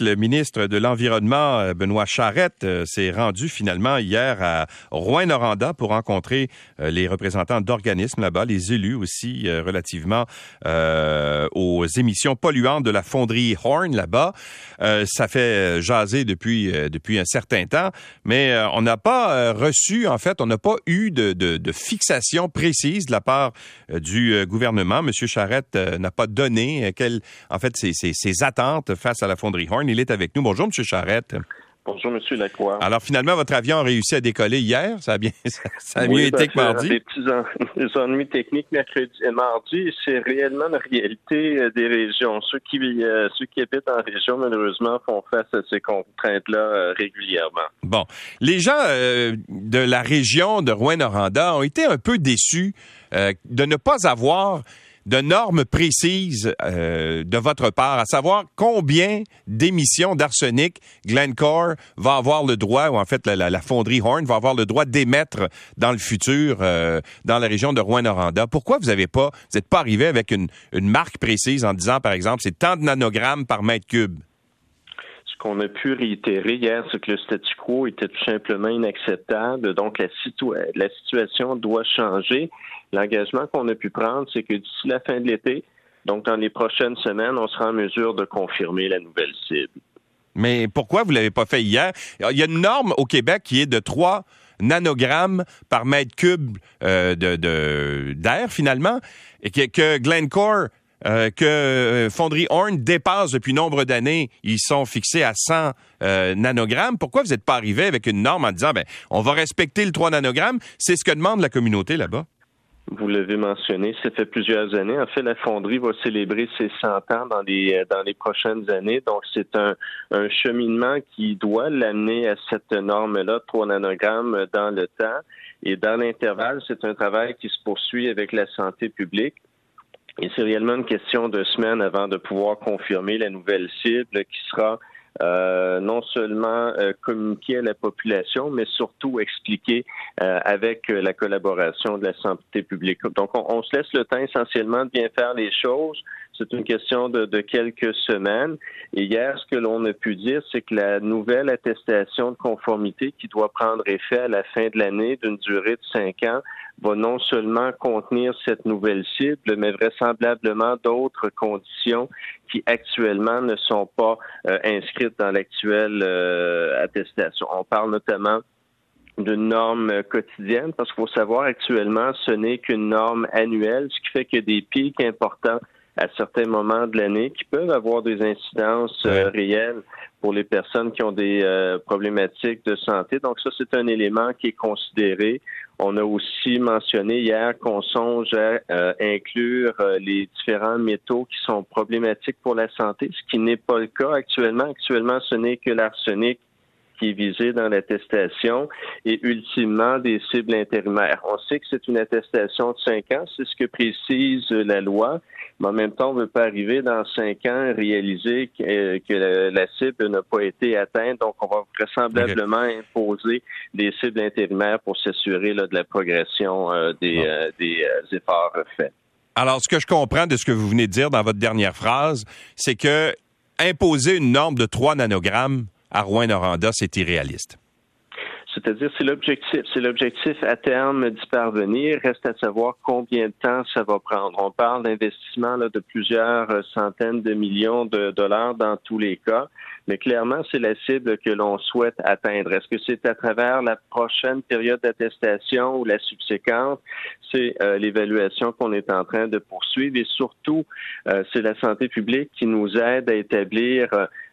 Le ministre de l'Environnement, euh, Benoît Charette, euh, s'est rendu finalement hier à Rouen-Noranda pour rencontrer euh, les représentants d'organismes là-bas, les élus aussi relativement aux émissions polluantes de la fonderie Horn là-bas. ça fait jaser depuis depuis un certain temps, mais on n'a pas reçu, en fait, on n'a pas eu de, de, de, fixation précise de la part du gouvernement. Monsieur Charette n'a pas donné quelles, en fait, ses, ses, ses attentes face à la fonderie Horn. Il est avec nous. Bonjour, M. Charrette. Bonjour, M. Lacroix. Alors, finalement, votre avion a réussi à décoller hier. Ça a bien, ça a mieux été que mardi. Des petits ennuis techniques mercredi et mardi. C'est réellement la réalité euh, des régions. Ceux qui, euh, ceux qui habitent en région, malheureusement, font face à ces contraintes-là euh, régulièrement. Bon. Les gens de la région de Rouen-Noranda ont été un peu déçus de ne pas avoir de normes précises euh, de votre part, à savoir combien d'émissions d'arsenic Glencore va avoir le droit, ou en fait la, fonderie Horn va avoir le droit d'émettre dans le futur euh, dans la région de Rouen-Noranda. Pourquoi vous n'avez pas, vous n'êtes pas arrivé avec une, une marque précise en disant, par exemple, c'est tant de nanogrammes par mètre cube? Ce qu'on a pu réitérer hier, c'est que le statu quo était tout simplement inacceptable. Donc, la, la situation doit changer. L'engagement qu'on a pu prendre, c'est que d'ici la fin de l'été, donc dans les prochaines semaines, on sera en mesure de confirmer la nouvelle cible. Mais pourquoi vous ne l'avez pas fait hier? Il y a une norme au Québec qui est de 3 nanogrammes par mètre cube euh, d'air, finalement, et que, Glencore, euh, que euh, Fonderie Horn dépasse depuis nombre d'années. Ils sont fixés à 100 nanogrammes. Pourquoi vous n'êtes pas arrivé avec une norme en disant, ben, on va respecter le 3 nanogrammes? C'est ce que demande la communauté là-bas. Vous l'avez mentionné, ça fait plusieurs années. En fait, la fonderie va célébrer ses 100 ans dans les dans les prochaines années. Donc, c'est un, un cheminement qui doit l'amener à cette norme-là, 3 nanogrammes dans le temps. Et dans l'intervalle, c'est un travail qui se poursuit avec la santé publique. Et c'est réellement une question de semaines avant de pouvoir confirmer la nouvelle cible qui sera euh, non seulement euh, à la population, mais surtout expliquer euh, avec la collaboration de la santé publique. Donc, on, se laisse le temps essentiellement de bien faire les choses. C'est une question de, de, quelques semaines. Et hier, ce que l'on a pu dire, c'est que la nouvelle attestation de conformité qui doit prendre effet à la fin de l'année d'une durée de cinq ans va non seulement contenir cette nouvelle cible, mais vraisemblablement d'autres conditions qui actuellement ne sont pas euh, inscrites dans l'actuelle euh, attestation. On parle notamment d'une norme quotidienne, parce qu'il faut savoir actuellement, ce n'est qu'une norme annuelle, ce qui fait que des pics importants à certains moments de l'année qui peuvent avoir des incidences euh, réelles pour les personnes qui ont des euh, problématiques de santé. Donc ça, c'est un élément qui est considéré. On a aussi mentionné hier qu'on songe à euh, inclure les différents métaux qui sont problématiques pour la santé, ce qui n'est pas le cas actuellement. Actuellement, ce n'est que l'arsenic qui est visé dans l'attestation et ultimement des cibles intérimaires. On sait que c'est une attestation de cinq ans, c'est ce que précise la loi, mais en même temps, on ne veut pas arriver dans cinq ans réaliser que, que la, cible n'a pas été atteinte. Donc, on va vraisemblablement imposer des cibles intérimaires pour s'assurer de la progression euh, des, euh, des euh, efforts faits. Alors, ce que je comprends de ce que vous venez de dire dans votre dernière phrase, c'est que imposer une norme de 3 nanogrammes à Rouen-Noranda, c'est irréaliste. C'est-à-dire, c'est l'objectif. C'est l'objectif à terme d'y parvenir. Reste à savoir combien de temps ça va prendre. On parle d'investissement de plusieurs centaines de millions de dollars dans tous les cas, mais clairement, c'est la cible que l'on souhaite atteindre. Est-ce que c'est à travers la prochaine période d'attestation ou la subséquente? C'est euh, l'évaluation qu'on est en train de poursuivre et surtout, euh, c'est la santé publique qui nous aide à établir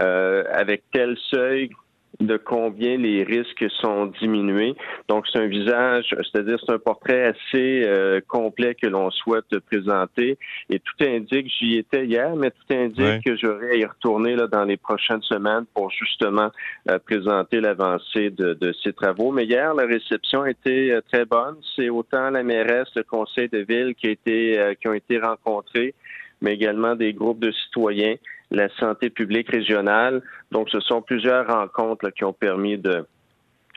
euh, avec tel seuil de combien les risques sont diminués. Donc, c'est un visage, c'est-à-dire c'est un portrait assez euh, complet que l'on souhaite présenter. Et tout indique, j'y étais hier, mais tout indique que j'aurai à y retourner là, dans les prochaines semaines pour justement euh, présenter l'avancée de, de, ces travaux. Mais hier, la réception était euh, très bonne. C'est autant la mairesse, le conseil de ville qui, a été, qui ont été rencontrés, mais également des groupes de citoyens la santé publique régionale. Donc, ce sont plusieurs rencontres qui ont permis de,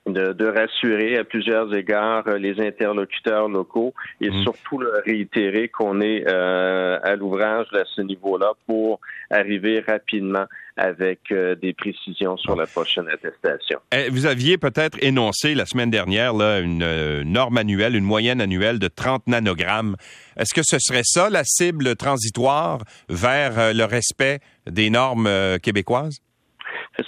de, rassurer à plusieurs égards euh, les interlocuteurs locaux et mmh. surtout le réitérer qu'on est euh, à l'ouvrage à ce niveau-là pour arriver rapidement avec des précisions sur la prochaine attestation. Eh, vous aviez peut-être énoncé la semaine dernière là, une norme annuelle, une moyenne annuelle de 30 nanogrammes. Est-ce que ce serait ça la cible transitoire vers le respect des normes québécoises?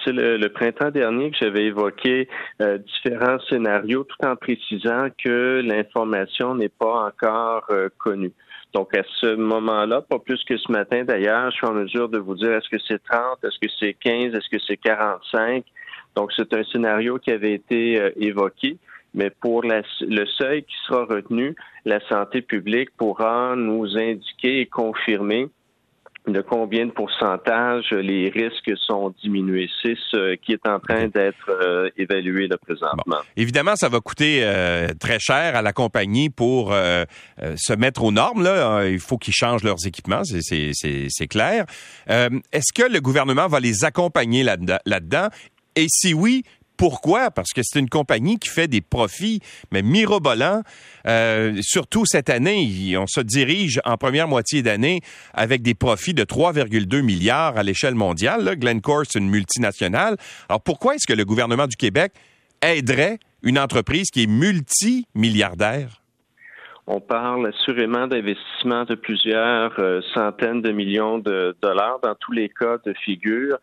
C'est le, printemps dernier que j'avais évoqué euh, différents scénarios tout en précisant que l'information n'est pas encore euh, connue. Donc, à ce moment-là, pas plus que ce matin d'ailleurs, je suis en mesure de vous dire est-ce que c'est 30, est-ce que c'est 15, est-ce que c'est 45. Donc, c'est un scénario qui avait été euh, évoqué. Mais pour le seuil qui sera retenu, la santé publique pourra nous indiquer et confirmer de combien de pourcentage les risques sont diminués? C'est ce qui est en train d'être euh, évalué là, présentement. Évidemment, ça va coûter euh, très cher à la compagnie pour euh, se mettre aux normes. Il faut qu'ils changent leurs équipements, c'est clair. Est-ce que le gouvernement va les accompagner là-dedans? Et si oui, pourquoi? Parce que c'est une compagnie qui fait des profits, mais mirobolants. Euh, surtout cette année, on se dirige en première moitié d'année avec des profits de 3,2 milliards à l'échelle mondiale. Glencore, c'est une multinationale. Alors pourquoi est-ce que le gouvernement du Québec aiderait une entreprise qui est multimilliardaire? On parle assurément d'investissements de plusieurs euh, centaines de millions de dollars dans tous les cas de figure.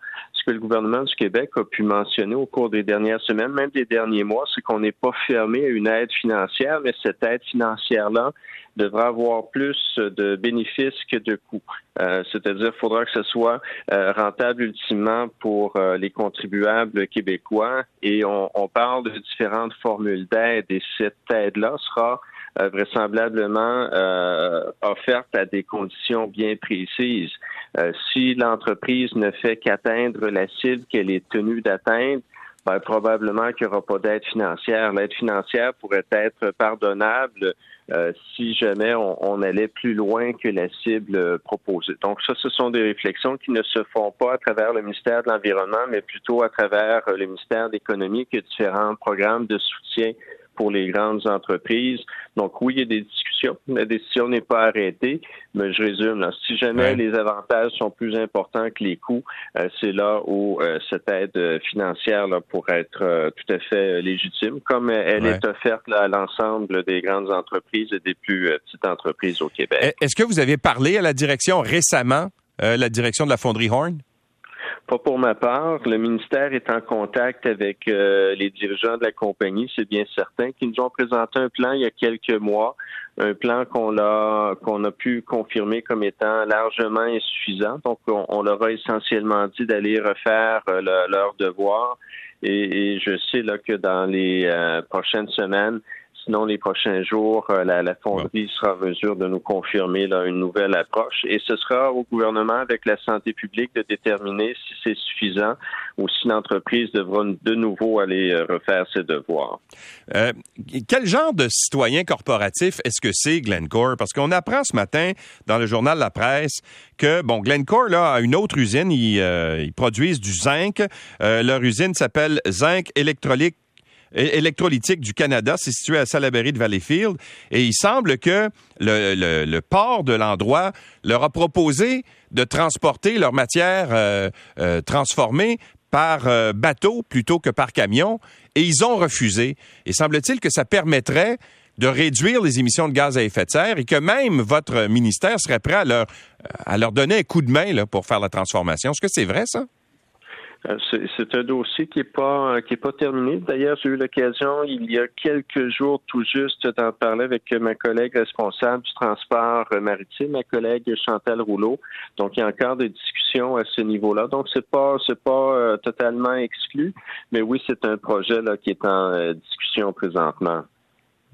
Que le gouvernement du Québec a pu mentionner au cours des dernières semaines, même des derniers mois, c'est qu'on n'est pas fermé à une aide financière, mais cette aide financière-là devra avoir plus de bénéfices que de coûts. Euh, c'est-à-dire qu'il faudra que ce soit euh, rentable ultimement pour les contribuables québécois et on, on parle de différentes formules d'aide et cette aide-là sera euh, vraisemblablement euh, offerte à des conditions bien précises. Euh, si l'entreprise ne fait qu'atteindre la cible qu'elle est tenue d'atteindre, ben, probablement qu'il n'y aura pas d'aide financière. L'aide financière pourrait être pardonnable si jamais on, on, allait plus loin que la cible proposée. Donc ça, ce sont des réflexions qui ne se font pas à travers le ministère de l'Environnement, mais plutôt à travers le ministère de l'Économie qui différents programmes de soutien pour les grandes entreprises. Donc oui, il y a des discussions. La décision n'est pas arrêtée, mais je résume. Si jamais les avantages sont plus importants que les coûts, euh, c'est là où euh, cette aide financière là, pourrait être euh, tout à fait légitime, comme elle est offerte à l'ensemble des grandes entreprises et des plus petites entreprises au Québec. Est-ce que vous avez parlé à la direction récemment, la direction de la fonderie Horn? Pas pour ma part. Le ministère est en contact avec euh, les dirigeants de la compagnie, c'est bien certain, qui nous ont présenté un plan il y a quelques mois, un plan qu'on a qu'on a pu confirmer comme étant largement insuffisant. Donc, on, leur a essentiellement dit d'aller refaire euh, leur devoir. Et, je sais là que dans les euh, prochaines semaines, Sinon, les prochains jours, euh, la, fonderie sera en mesure de nous confirmer une nouvelle approche. Et ce sera au gouvernement, avec la santé publique, de déterminer si c'est suffisant ou si l'entreprise devra de nouveau aller euh, refaire ses devoirs. Euh, quel genre de citoyen corporatif est-ce que c'est Glencore? Parce qu'on apprend ce matin dans le journal La Presse que, bon, Glencore là, a une autre usine. Ils, produisent du zinc. leur usine s'appelle Zinc Électrolytique électrolytique du Canada. C'est situé à Salaberry de Valleyfield. Et il semble que le, port de l'endroit leur a proposé de transporter leur matière euh, euh, transformée par euh, bateau plutôt que par camion. Et ils ont refusé. Et semble-t-il que ça permettrait de réduire les émissions de gaz à effet de serre et que même votre ministère serait prêt à leur, donner un coup de main pour faire la transformation. Est-ce que c'est vrai, ça? Euh, c'est un dossier qui n'est pas qui est pas terminé. D'ailleurs, j'ai eu l'occasion il y a quelques jours tout juste d'en parler avec ma collègue responsable du transport maritime, ma collègue Chantal Rouleau. Donc, il y a encore des discussions à ce niveau-là. Donc, c'est pas c'est pas euh, totalement exclu, mais oui, c'est un projet là qui est en euh, discussion présentement.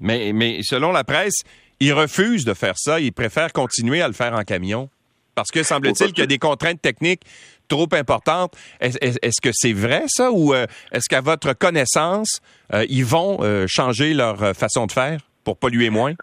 Mais mais selon la presse, ils refusent de faire ça. Ils préfèrent continuer à le faire en camion. Parce que semble-t-il qu'il y a des contraintes techniques trop importantes. Est-ce que c'est vrai ça ou euh, est-ce qu'à votre connaissance, euh, ils vont euh, changer leur façon de faire pour polluer moins?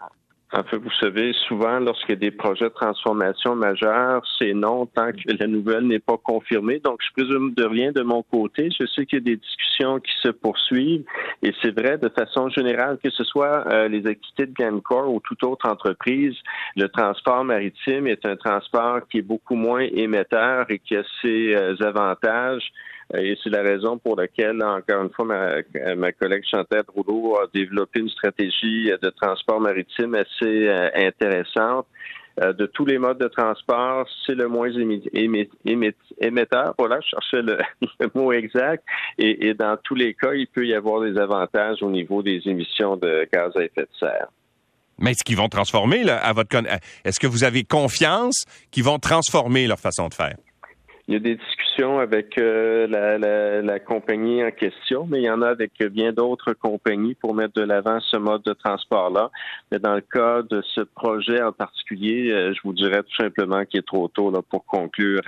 En fait, vous savez, souvent, lorsqu'il y a des projets de transformation majeurs, c'est non tant que la nouvelle n'est pas confirmée. Donc, je présume de rien de mon côté. Je sais qu'il y a des discussions qui se poursuivent et c'est vrai de façon générale, que ce soit euh, les activités de Glencore ou toute autre entreprise, le transport maritime est un transport qui est beaucoup moins émetteur et qui a ses euh, avantages et c'est la raison pour laquelle, encore une fois, ma, collègue Chantal Rouleau a développé une stratégie de transport maritime assez euh, intéressante. Euh, de tous les modes de transport, c'est le moins émetteur. Voilà, je cherchais le, mot exact. Et, dans tous les cas, il peut y avoir des avantages au niveau des émissions de gaz à effet de serre. Mais est-ce qu'ils vont transformer, là, à votre est-ce que vous avez confiance qu'ils vont transformer leur façon de faire? Il y a des discussions avec euh, la, compagnie en question, mais il y en a avec bien d'autres compagnies pour mettre de l'avant ce mode de transport-là. Mais dans le cas de ce projet en particulier, euh, je vous dirais tout simplement qu'il est trop tôt là, pour conclure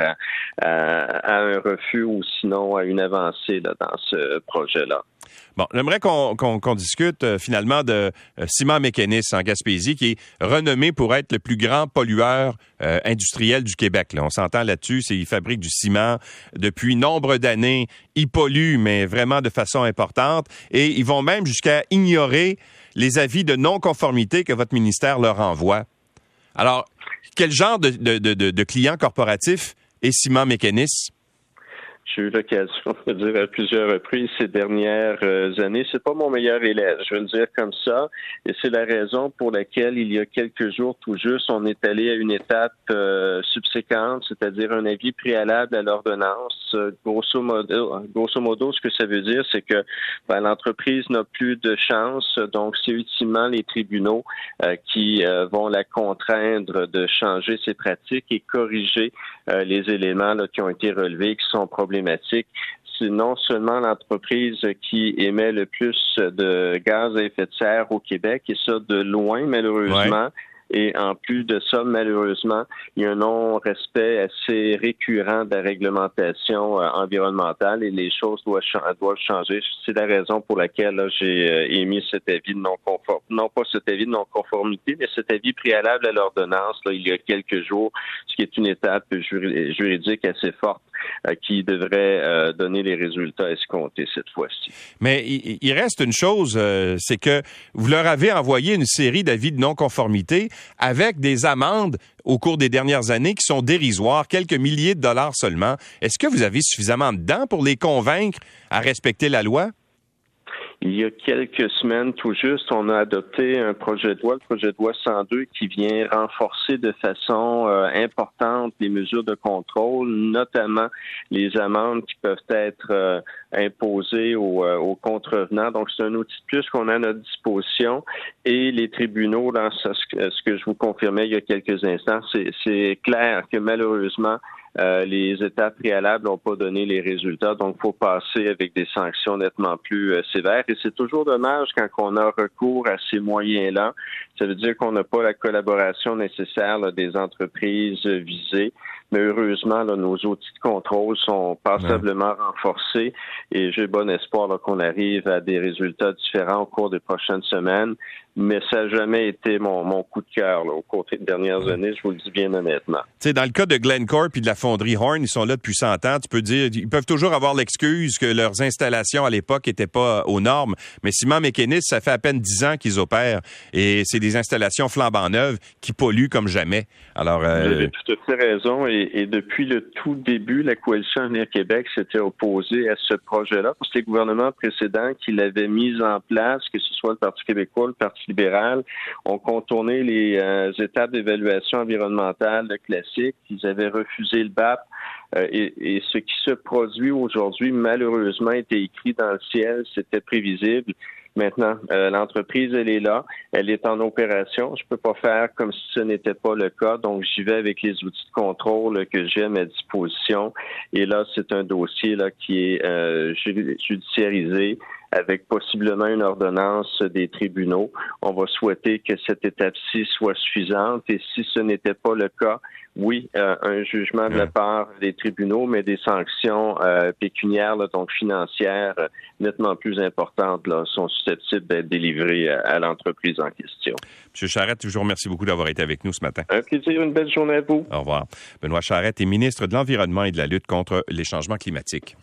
à, un refus ou sinon à une avancée dans ce projet-là. Bon, j'aimerais qu'on discute euh, finalement de euh, Ciment Mécanis en Gaspésie, qui est renommé pour être le plus grand pollueur euh, industriel du Québec. On s'entend là-dessus, il fabrique du ciment depuis nombre d'années. Il pollue, mais vraiment de façon importante. Et ils vont même jusqu'à ignorer les avis de non-conformité que votre ministère leur envoie. Alors, quel genre de, de, de, de client corporatif est Ciment Mécanis? J'ai eu l'occasion de dire à plusieurs reprises ces dernières euh, années, c'est pas mon meilleur élève, je vais le dire comme ça, et c'est la raison pour laquelle il y a quelques jours tout juste, on est allé à une étape euh, subséquente, c'est-à-dire un avis préalable à l'ordonnance. Grosso modo, grosso modo, ce que ça veut dire, c'est que ben, l'entreprise n'a plus de chance, donc c'est ultimement les tribunaux euh, qui vont la contraindre de changer ses pratiques et corriger les éléments là, qui ont été relevés, qui sont problématiques c'est non seulement l'entreprise qui émet le plus de gaz à effet de serre au Québec, et ça de loin, malheureusement. Et en plus de ça, malheureusement, il y a un non-respect assez récurrent de la réglementation euh, environnementale et les choses doivent, changer. C'est la raison pour laquelle j'ai euh, émis cet avis de non-conformité, non pas cet avis de non-conformité, mais cet avis préalable à l'ordonnance il y a quelques jours, ce qui est une étape juridique assez forte qui devrait euh, donner les résultats escomptés cette fois-ci. Mais il, reste une chose, euh, c'est que vous leur avez envoyé une série d'avis de non-conformité avec des amendes au cours des dernières années qui sont dérisoires, quelques milliers de dollars seulement. Est-ce que vous avez suffisamment de dents pour les convaincre à respecter la loi? Il y a quelques semaines, tout juste, on a adopté un projet de loi, le projet de loi 102, qui vient renforcer de façon euh, importante les mesures de contrôle, notamment les amendes qui peuvent être euh, imposées aux, euh, aux, contrevenants. Donc, c'est un outil de plus qu'on a à notre disposition. Et les tribunaux, dans ce, ce que je vous confirmais il y a quelques instants, c'est clair que malheureusement, euh, les étapes préalables n'ont pas donné les résultats, donc faut passer avec des sanctions nettement plus euh, sévères. Et c'est toujours dommage quand on a recours à ces moyens-là. Ça veut dire qu'on n'a pas la collaboration nécessaire des entreprises visées. Mais heureusement, nos outils de contrôle sont passablement renforcés et j'ai bon espoir qu'on arrive à des résultats différents au cours des prochaines semaines. Mais ça n'a jamais été mon, coup de cœur au cours des dernières années, je vous le dis bien honnêtement. sais, dans le cas de Glencore puis de la fonderie Horn, ils sont là depuis 100 ans. Tu peux dire, ils peuvent toujours avoir l'excuse que leurs installations à l'époque n'étaient pas aux normes. Mais Ciment Mécanisme, ça fait à peine 10 ans qu'ils opèrent et c'est des installations flambant neuves qui polluent comme jamais. Alors, euh... Vous avez tout à fait raison. Et depuis le tout début, la coalition Avenir Québec s'était opposée à ce projet-là. C'était le gouvernement précédent qui l'avait mis en place, que ce soit le Parti québécois, le Parti libéral, ont contourné les euh, étapes d'évaluation environnementale classiques. Ils avaient refusé le BAP. Euh, et, ce qui se produit aujourd'hui, malheureusement, était écrit dans le ciel, c'était prévisible. Maintenant, euh, l'entreprise, elle est là, elle est en opération. Je peux pas faire comme si ce n'était pas le cas, donc j'y vais avec les outils de contrôle que j'ai à ma disposition. Et là, c'est un dossier là qui est euh, judiciarisé. Avec possiblement une ordonnance des tribunaux. On va souhaiter que cette étape-ci soit suffisante et si ce n'était pas le cas, oui, euh, un jugement de la part des tribunaux, mais des sanctions euh, pécuniaires, donc financières, euh, nettement plus importantes, là, sont susceptibles d'être délivrées à, l'entreprise en question. Monsieur Charrette, toujours merci beaucoup d'avoir été avec nous ce matin. Un plaisir, une belle journée à vous. Au revoir. Benoît Charrette est ministre de l'Environnement et de la lutte contre les changements climatiques.